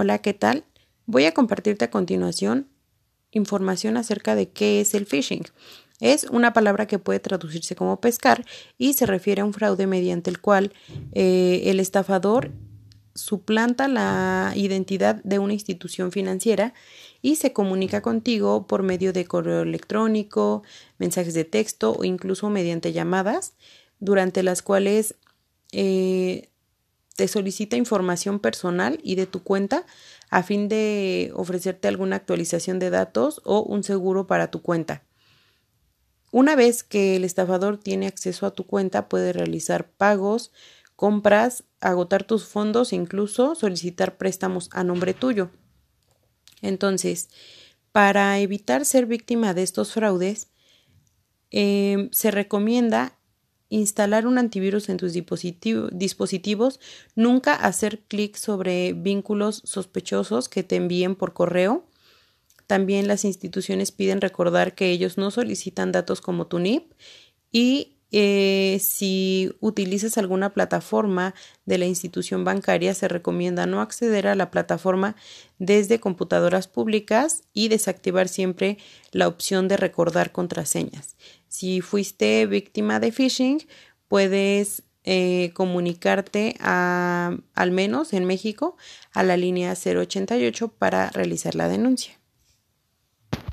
Hola, ¿qué tal? Voy a compartirte a continuación información acerca de qué es el phishing. Es una palabra que puede traducirse como pescar y se refiere a un fraude mediante el cual eh, el estafador suplanta la identidad de una institución financiera y se comunica contigo por medio de correo electrónico, mensajes de texto o incluso mediante llamadas, durante las cuales eh, te solicita información personal y de tu cuenta a fin de ofrecerte alguna actualización de datos o un seguro para tu cuenta. Una vez que el estafador tiene acceso a tu cuenta, puede realizar pagos, compras, agotar tus fondos e incluso solicitar préstamos a nombre tuyo. Entonces, para evitar ser víctima de estos fraudes, eh, se recomienda instalar un antivirus en tus dispositivos, nunca hacer clic sobre vínculos sospechosos que te envíen por correo. También las instituciones piden recordar que ellos no solicitan datos como tu NIP y eh, si utilizas alguna plataforma de la institución bancaria, se recomienda no acceder a la plataforma desde computadoras públicas y desactivar siempre la opción de recordar contraseñas. Si fuiste víctima de phishing, puedes eh, comunicarte a, al menos en México a la línea 088 para realizar la denuncia.